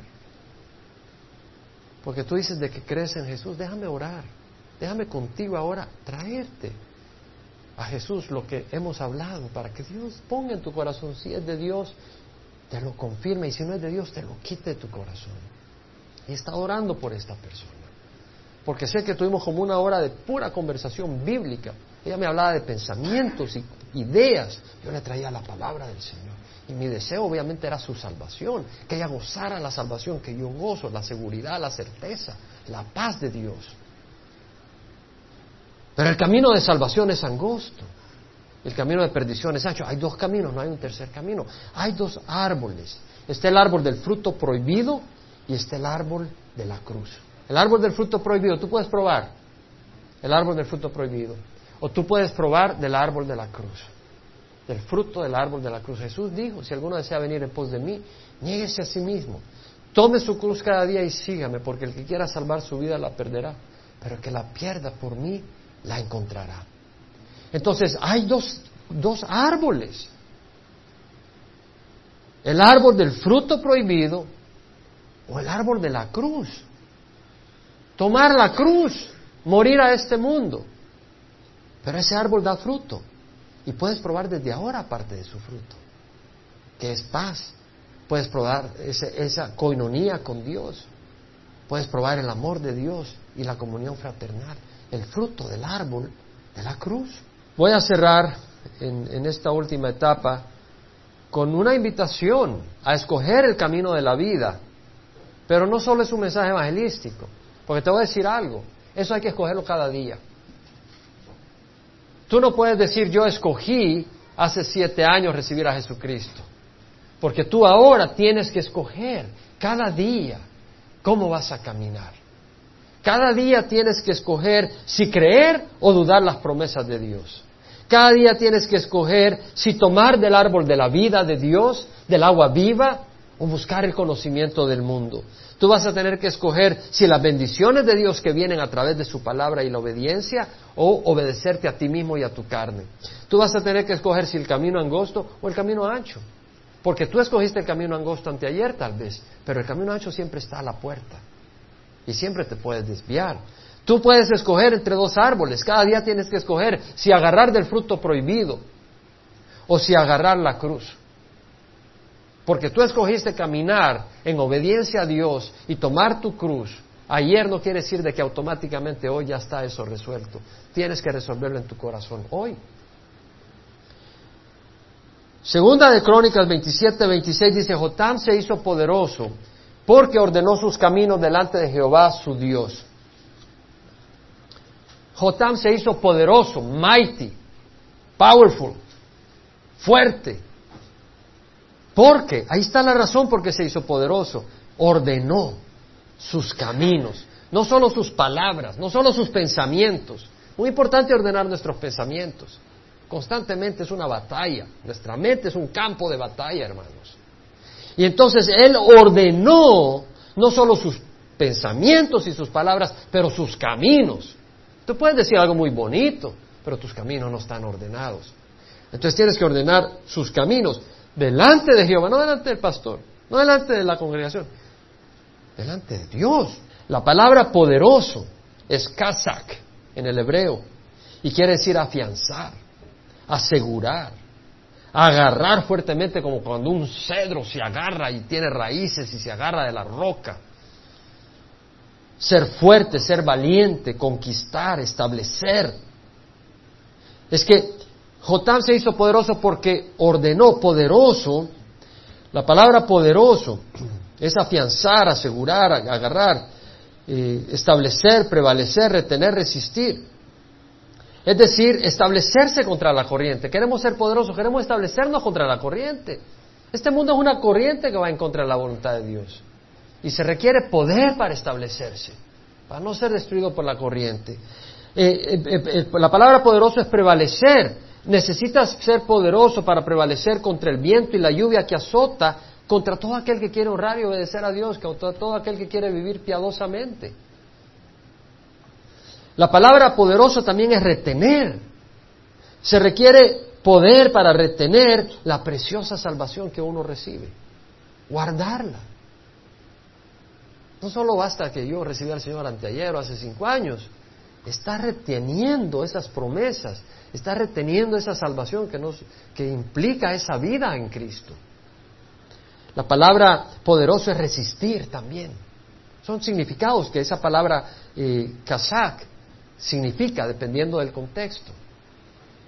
Porque tú dices de que crees en Jesús, déjame orar. Déjame contigo ahora traerte a Jesús lo que hemos hablado para que Dios ponga en tu corazón. Si es de Dios, te lo confirme y si no es de Dios, te lo quite de tu corazón. Y está orando por esta persona. Porque sé que tuvimos como una hora de pura conversación bíblica. Ella me hablaba de pensamientos y ideas, yo le traía la palabra del Señor. Y mi deseo obviamente era su salvación, que ella gozara la salvación que yo gozo, la seguridad, la certeza, la paz de Dios. Pero el camino de salvación es angosto, el camino de perdición es ancho. Hay dos caminos, no hay un tercer camino. Hay dos árboles. Está el árbol del fruto prohibido y está el árbol de la cruz. El árbol del fruto prohibido, tú puedes probar el árbol del fruto prohibido. O tú puedes probar del árbol de la cruz, del fruto del árbol de la cruz. Jesús dijo, si alguno desea venir en pos de mí, niéguese a sí mismo. Tome su cruz cada día y sígame, porque el que quiera salvar su vida la perderá, pero el que la pierda por mí la encontrará. Entonces, hay dos, dos árboles. El árbol del fruto prohibido o el árbol de la cruz. Tomar la cruz, morir a este mundo. Pero ese árbol da fruto y puedes probar desde ahora parte de su fruto. que es paz. Puedes probar esa coinonía con Dios. Puedes probar el amor de Dios y la comunión fraternal, el fruto del árbol de la cruz. Voy a cerrar en, esta última etapa con una invitación a escoger el camino de la vida. Pero no solo es un mensaje evangelístico, porque te voy a decir algo, eso hay que escogerlo cada día. Tú no puedes decir yo escogí hace siete años recibir a Jesucristo, porque tú ahora tienes que escoger cada día cómo vas a caminar. Cada día tienes que escoger si creer o dudar las promesas de Dios. Cada día tienes que escoger si tomar del árbol de la vida de Dios, del agua viva, o buscar el conocimiento del mundo. Tú vas a tener que escoger si las bendiciones de Dios que vienen a través de su palabra y la obediencia o obedecerte a ti mismo y a tu carne. Tú vas a tener que escoger si el camino angosto o el camino ancho. Porque tú escogiste el camino angosto anteayer tal vez, pero el camino ancho siempre está a la puerta y siempre te puedes desviar. Tú puedes escoger entre dos árboles, cada día tienes que escoger si agarrar del fruto prohibido o si agarrar la cruz. Porque tú escogiste caminar en obediencia a Dios y tomar tu cruz. Ayer no quiere decir de que automáticamente hoy ya está eso resuelto. Tienes que resolverlo en tu corazón hoy. Segunda de Crónicas 27, 26 dice, Jotam se hizo poderoso porque ordenó sus caminos delante de Jehová su Dios. Jotam se hizo poderoso, mighty, powerful, fuerte. Porque, ahí está la razón por qué se hizo poderoso. Ordenó sus caminos, no solo sus palabras, no solo sus pensamientos. Muy importante ordenar nuestros pensamientos. Constantemente es una batalla. Nuestra mente es un campo de batalla, hermanos. Y entonces Él ordenó no solo sus pensamientos y sus palabras, pero sus caminos. Tú puedes decir algo muy bonito, pero tus caminos no están ordenados. Entonces tienes que ordenar sus caminos delante de Jehová, no delante del pastor, no delante de la congregación, delante de Dios. La palabra poderoso es kazak en el hebreo y quiere decir afianzar, asegurar, agarrar fuertemente como cuando un cedro se agarra y tiene raíces y se agarra de la roca. Ser fuerte, ser valiente, conquistar, establecer. Es que Jotam se hizo poderoso porque ordenó poderoso. La palabra poderoso es afianzar, asegurar, agarrar, eh, establecer, prevalecer, retener, resistir. Es decir, establecerse contra la corriente. Queremos ser poderosos, queremos establecernos contra la corriente. Este mundo es una corriente que va en contra de la voluntad de Dios. Y se requiere poder para establecerse, para no ser destruido por la corriente. Eh, eh, la palabra poderoso es prevalecer. Necesitas ser poderoso para prevalecer contra el viento y la lluvia que azota, contra todo aquel que quiere honrar y obedecer a Dios, contra todo aquel que quiere vivir piadosamente. La palabra poderoso también es retener. Se requiere poder para retener la preciosa salvación que uno recibe. Guardarla. No solo basta que yo recibí al Señor anteayer o hace cinco años. Está reteniendo esas promesas. Está reteniendo esa salvación que, nos, que implica esa vida en Cristo. La palabra poderoso es resistir también. Son significados que esa palabra eh, kazak significa dependiendo del contexto.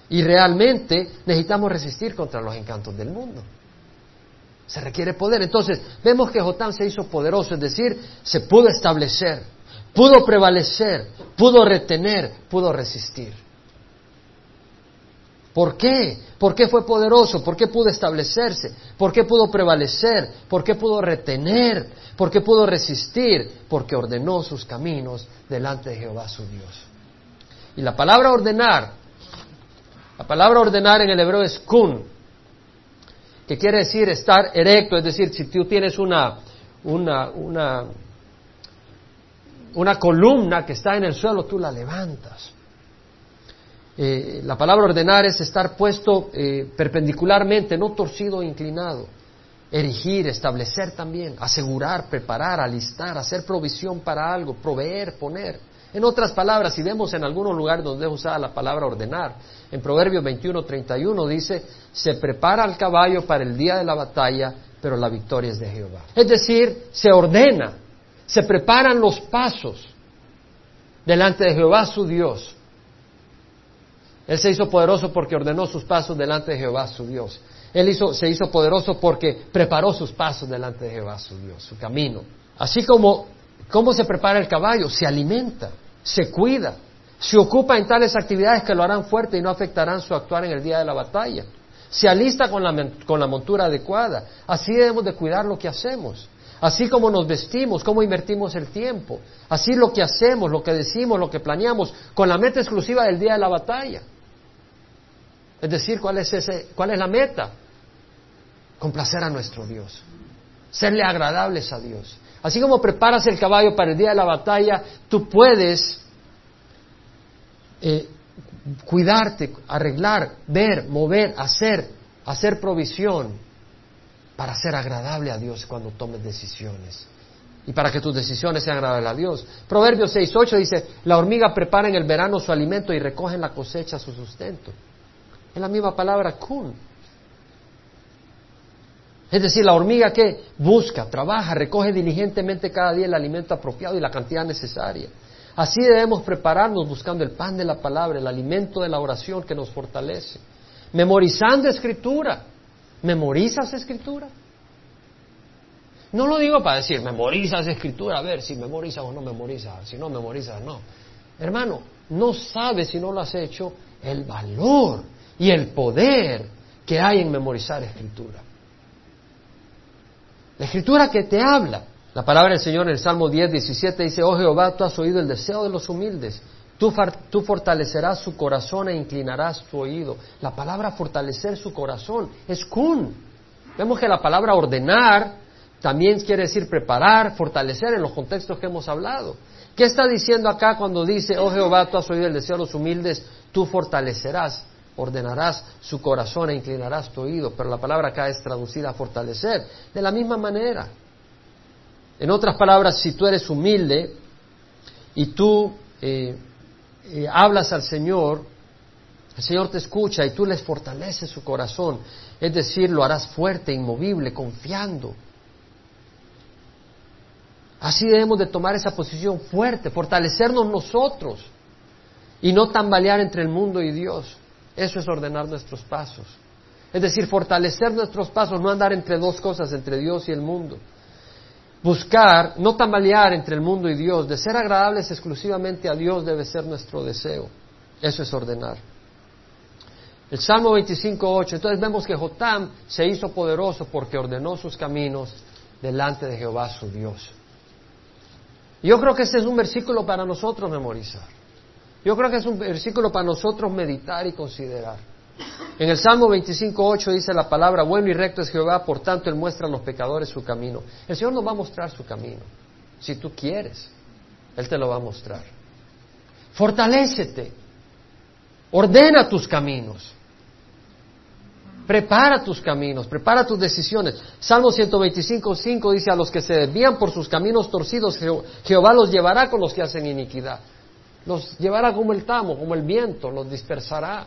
Y realmente necesitamos resistir contra los encantos del mundo. Se requiere poder. Entonces, vemos que Jotán se hizo poderoso, es decir, se pudo establecer, pudo prevalecer, pudo retener, pudo resistir. ¿Por qué? ¿Por qué fue poderoso? ¿Por qué pudo establecerse? ¿Por qué pudo prevalecer? ¿Por qué pudo retener? ¿Por qué pudo resistir? Porque ordenó sus caminos delante de Jehová su Dios. Y la palabra ordenar, la palabra ordenar en el hebreo es kun, que quiere decir estar erecto, es decir, si tú tienes una, una, una, una columna que está en el suelo, tú la levantas. Eh, la palabra ordenar es estar puesto eh, perpendicularmente, no torcido o inclinado. Erigir, establecer también, asegurar, preparar, alistar, hacer provisión para algo, proveer, poner. En otras palabras, si vemos en algunos lugares donde es usada la palabra ordenar, en Proverbios 21, 31 dice, se prepara el caballo para el día de la batalla, pero la victoria es de Jehová. Es decir, se ordena, se preparan los pasos delante de Jehová su Dios. Él se hizo poderoso porque ordenó sus pasos delante de Jehová su Dios. Él hizo, se hizo poderoso porque preparó sus pasos delante de Jehová su Dios, su camino. Así como, ¿cómo se prepara el caballo? Se alimenta, se cuida, se ocupa en tales actividades que lo harán fuerte y no afectarán su actuar en el día de la batalla. Se alista con la, con la montura adecuada. Así debemos de cuidar lo que hacemos. Así como nos vestimos, cómo invertimos el tiempo. Así lo que hacemos, lo que decimos, lo que planeamos, con la meta exclusiva del día de la batalla. Es decir, ¿cuál es, ese, cuál es la meta? Complacer a nuestro Dios. Serle agradables a Dios. Así como preparas el caballo para el día de la batalla, tú puedes eh, cuidarte, arreglar, ver, mover, hacer, hacer provisión para ser agradable a Dios cuando tomes decisiones y para que tus decisiones sean agradables a Dios. Proverbios 6.8 dice, la hormiga prepara en el verano su alimento y recoge en la cosecha su sustento. Es la misma palabra kun. Es decir, la hormiga que busca, trabaja, recoge diligentemente cada día el alimento apropiado y la cantidad necesaria. Así debemos prepararnos buscando el pan de la palabra, el alimento de la oración que nos fortalece. Memorizando escritura. ¿Memorizas escritura? No lo digo para decir, memorizas escritura, a ver si memorizas o no memorizas, si no memorizas, no. Hermano, no sabes si no lo has hecho el valor y el poder que hay en memorizar escritura. La escritura que te habla. La palabra del Señor en el Salmo 10, 17 dice, oh Jehová, tú has oído el deseo de los humildes. Tú, fortalecerás su corazón e inclinarás tu oído. La palabra fortalecer su corazón es kun. Vemos que la palabra ordenar también quiere decir preparar, fortalecer en los contextos que hemos hablado. ¿Qué está diciendo acá cuando dice, oh Jehová, tú has oído el deseo de los humildes, tú fortalecerás? ordenarás su corazón e inclinarás tu oído, pero la palabra acá es traducida a fortalecer. De la misma manera, en otras palabras, si tú eres humilde y tú eh, eh, hablas al Señor, el Señor te escucha y tú les fortaleces su corazón, es decir, lo harás fuerte, inmovible, confiando. Así debemos de tomar esa posición fuerte, fortalecernos nosotros y no tambalear entre el mundo y Dios. Eso es ordenar nuestros pasos. Es decir, fortalecer nuestros pasos, no andar entre dos cosas, entre Dios y el mundo. Buscar, no tambalear entre el mundo y Dios, de ser agradables exclusivamente a Dios debe ser nuestro deseo. Eso es ordenar. El Salmo 25.8, entonces vemos que Jotam se hizo poderoso porque ordenó sus caminos delante de Jehová su Dios. yo creo que ese es un versículo para nosotros memorizar. Yo creo que es un versículo para nosotros meditar y considerar. En el Salmo 25.8 dice la palabra, bueno y recto es Jehová, por tanto Él muestra a los pecadores su camino. El Señor nos va a mostrar su camino. Si tú quieres, Él te lo va a mostrar. Fortalécete. Ordena tus caminos. Prepara tus caminos, prepara tus decisiones. Salmo 125.5 dice, a los que se desvían por sus caminos torcidos, Jehová los llevará con los que hacen iniquidad los llevará como el tamo, como el viento, los dispersará.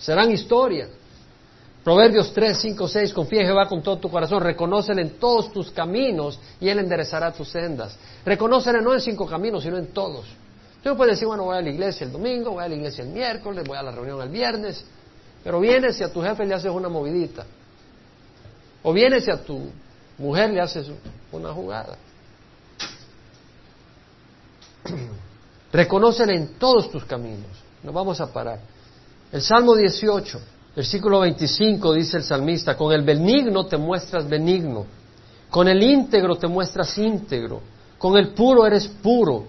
Serán historia. Proverbios 3, 5, 6, confía en Jehová con todo tu corazón, reconócele en todos tus caminos y Él enderezará tus sendas. Reconócele no en cinco caminos, sino en todos. Tú puedes decir, bueno, voy a la iglesia el domingo, voy a la iglesia el miércoles, voy a la reunión el viernes, pero vienes y a tu jefe le haces una movidita. O vienes y a tu mujer le haces una jugada. Reconócele en todos tus caminos. No vamos a parar. El Salmo 18, versículo 25, dice el salmista, con el benigno te muestras benigno, con el íntegro te muestras íntegro, con el puro eres puro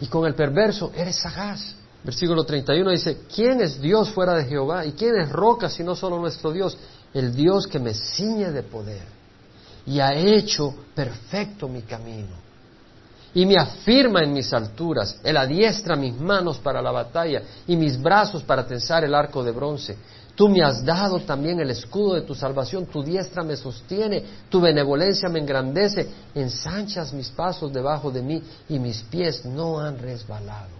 y con el perverso eres sagaz. Versículo 31 dice, ¿quién es Dios fuera de Jehová? ¿Y quién es roca si no solo nuestro Dios? El Dios que me ciñe de poder y ha hecho perfecto mi camino y me afirma en mis alturas. Él adiestra mis manos para la batalla y mis brazos para tensar el arco de bronce. Tú me has dado también el escudo de tu salvación, tu diestra me sostiene, tu benevolencia me engrandece, ensanchas mis pasos debajo de mí y mis pies no han resbalado.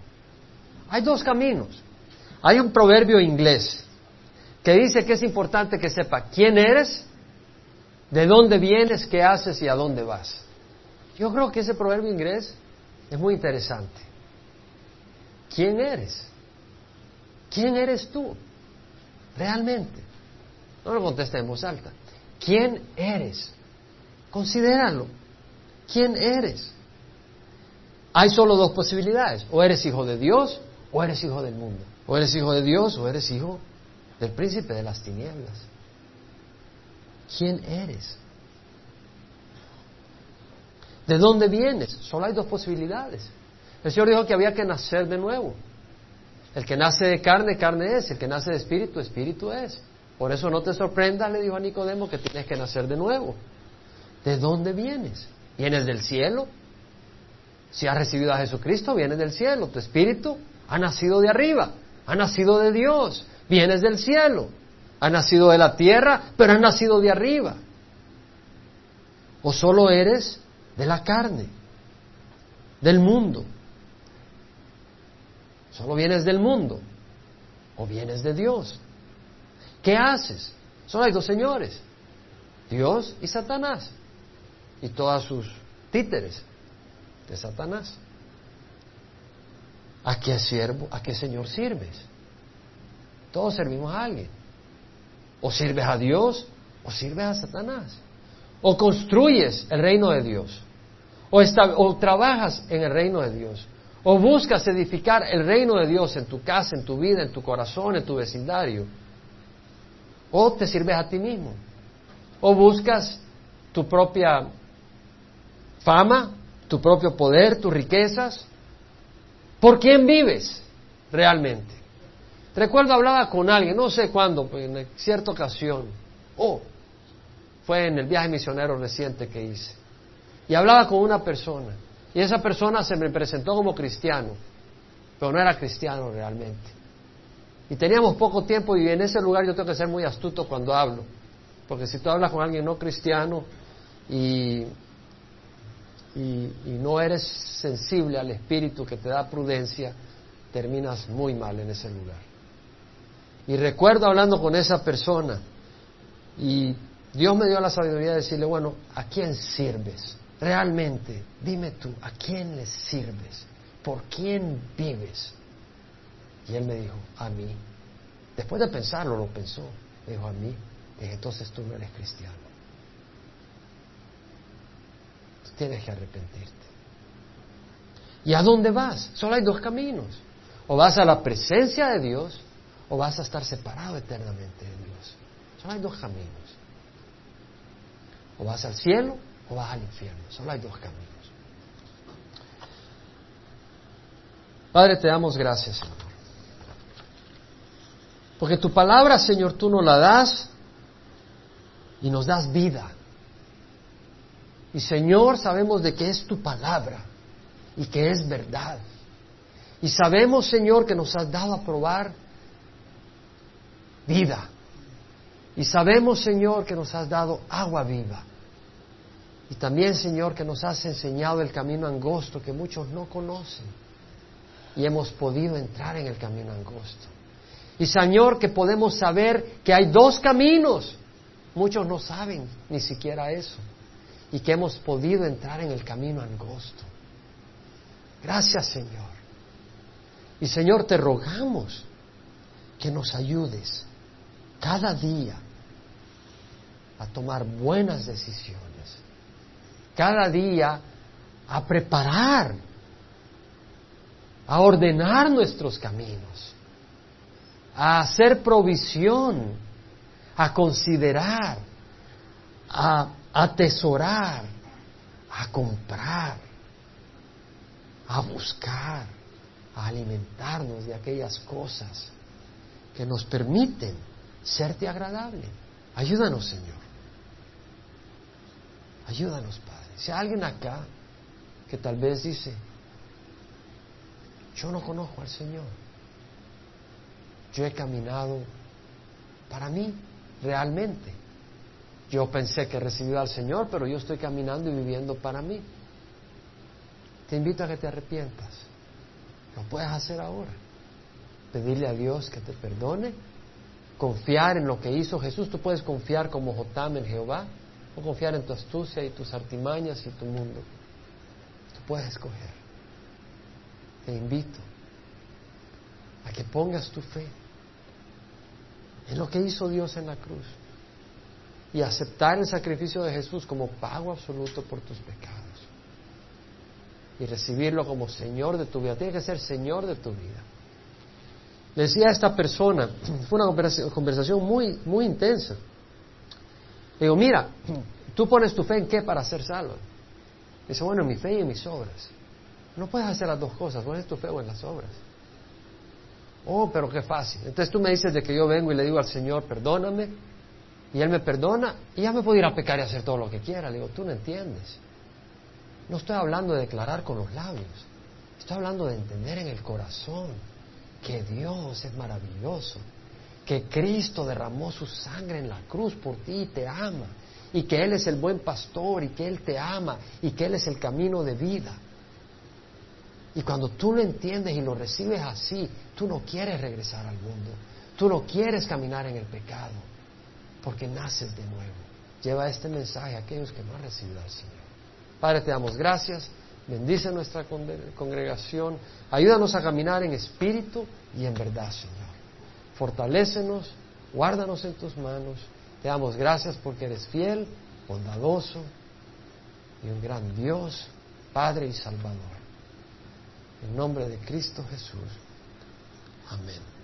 Hay dos caminos. Hay un proverbio inglés que dice que es importante que sepa quién eres, de dónde vienes, qué haces y a dónde vas. Yo creo que ese proverbio inglés es muy interesante. ¿Quién eres? ¿Quién eres tú? Realmente. No lo contesta en voz alta. ¿Quién eres? Considéralo. ¿Quién eres? Hay solo dos posibilidades. O eres hijo de Dios o eres hijo del mundo. O eres hijo de Dios o eres hijo del príncipe de las tinieblas. ¿Quién eres? ¿De dónde vienes? Solo hay dos posibilidades. El Señor dijo que había que nacer de nuevo. El que nace de carne, carne es. El que nace de espíritu, espíritu es. Por eso no te sorprendas, le dijo a Nicodemo, que tienes que nacer de nuevo. ¿De dónde vienes? ¿Vienes del cielo? Si has recibido a Jesucristo, vienes del cielo. Tu espíritu ha nacido de arriba, ha nacido de Dios, vienes del cielo. Ha nacido de la tierra, pero ha nacido de arriba. O solo eres de la carne, del mundo. Solo vienes del mundo o vienes de Dios. ¿Qué haces? Solo hay dos señores, Dios y Satanás, y todas sus títeres de Satanás. ¿A qué siervo, a qué Señor sirves? Todos servimos a alguien. O sirves a Dios o sirves a Satanás. O construyes el reino de Dios. O, o trabajas en el reino de Dios. O buscas edificar el reino de Dios en tu casa, en tu vida, en tu corazón, en tu vecindario. O te sirves a ti mismo. O buscas tu propia fama, tu propio poder, tus riquezas. ¿Por quién vives realmente? Recuerdo hablaba con alguien, no sé cuándo, pues, en cierta ocasión. Oh, fue en el viaje misionero reciente que hice. Y hablaba con una persona. Y esa persona se me presentó como cristiano, pero no era cristiano realmente. Y teníamos poco tiempo y en ese lugar yo tengo que ser muy astuto cuando hablo, porque si tú hablas con alguien no cristiano y, y, no eres sensible al espíritu que te da prudencia, terminas muy mal en ese lugar. Y recuerdo hablando con esa persona y Dios me dio la sabiduría de decirle, bueno, ¿a quién sirves? Realmente, dime tú, ¿a quién le sirves? ¿Por quién vives? Y él me dijo, a mí. Después de pensarlo, lo pensó. Me dijo, a mí. Dije, entonces tú no eres cristiano. Tú tienes que arrepentirte. ¿Y a dónde vas? Solo hay dos caminos. O vas a la presencia de Dios o vas a estar separado eternamente de Dios. Solo hay dos caminos. O vas al cielo o vas al infierno. Solo hay dos caminos. Padre, te damos gracias, Señor. Porque tu palabra, Señor, tú nos la das y nos das vida. Y Señor, sabemos de que es tu palabra y que es verdad. Y sabemos, Señor, que nos has dado a probar vida. Y sabemos, Señor, que nos has dado agua viva. Y también, Señor, que nos has enseñado el camino angosto que muchos no conocen. Y hemos podido entrar en el camino angosto. Y, Señor, que podemos saber que hay dos caminos. Muchos no saben ni siquiera eso. Y que hemos podido entrar en el camino angosto. Gracias, Señor. Y, Señor, te rogamos que nos ayudes cada día a tomar buenas decisiones cada día a preparar, a ordenar nuestros caminos, a hacer provisión, a considerar, a atesorar, a comprar, a buscar, a alimentarnos de aquellas cosas que nos permiten serte agradable. Ayúdanos, Señor. Ayúdanos, Padre. Si hay alguien acá que tal vez dice, yo no conozco al Señor, yo he caminado para mí, realmente. Yo pensé que recibía al Señor, pero yo estoy caminando y viviendo para mí. Te invito a que te arrepientas. Lo puedes hacer ahora. Pedirle a Dios que te perdone, confiar en lo que hizo Jesús. Tú puedes confiar como Jotam en Jehová o confiar en tu astucia y tus artimañas y tu mundo. Tú puedes escoger. Te invito a que pongas tu fe en lo que hizo Dios en la cruz y aceptar el sacrificio de Jesús como pago absoluto por tus pecados y recibirlo como Señor de tu vida. Tiene que ser Señor de tu vida. Decía esta persona, fue una conversación muy, muy intensa. Le digo, mira, tú pones tu fe en qué para ser salvo. Dice, bueno, en mi fe y en mis obras. No puedes hacer las dos cosas, pones tu fe o en las obras. Oh, pero qué fácil. Entonces tú me dices de que yo vengo y le digo al Señor, perdóname, y Él me perdona, y ya me puedo ir a pecar y hacer todo lo que quiera. Le digo, tú no entiendes. No estoy hablando de declarar con los labios, estoy hablando de entender en el corazón que Dios es maravilloso, que Cristo derramó su sangre en la cruz por ti y te ama, y que Él es el buen pastor y que Él te ama y que Él es el camino de vida. Y cuando tú lo entiendes y lo recibes así, tú no quieres regresar al mundo, tú no quieres caminar en el pecado, porque naces de nuevo. Lleva este mensaje a aquellos que no han recibido al Señor. Padre, te damos gracias, bendice nuestra congregación, ayúdanos a caminar en espíritu y en verdad, Señor. Fortalécenos, guárdanos en tus manos. Te damos gracias porque eres fiel, bondadoso y un gran Dios, Padre y Salvador. En nombre de Cristo Jesús. Amén.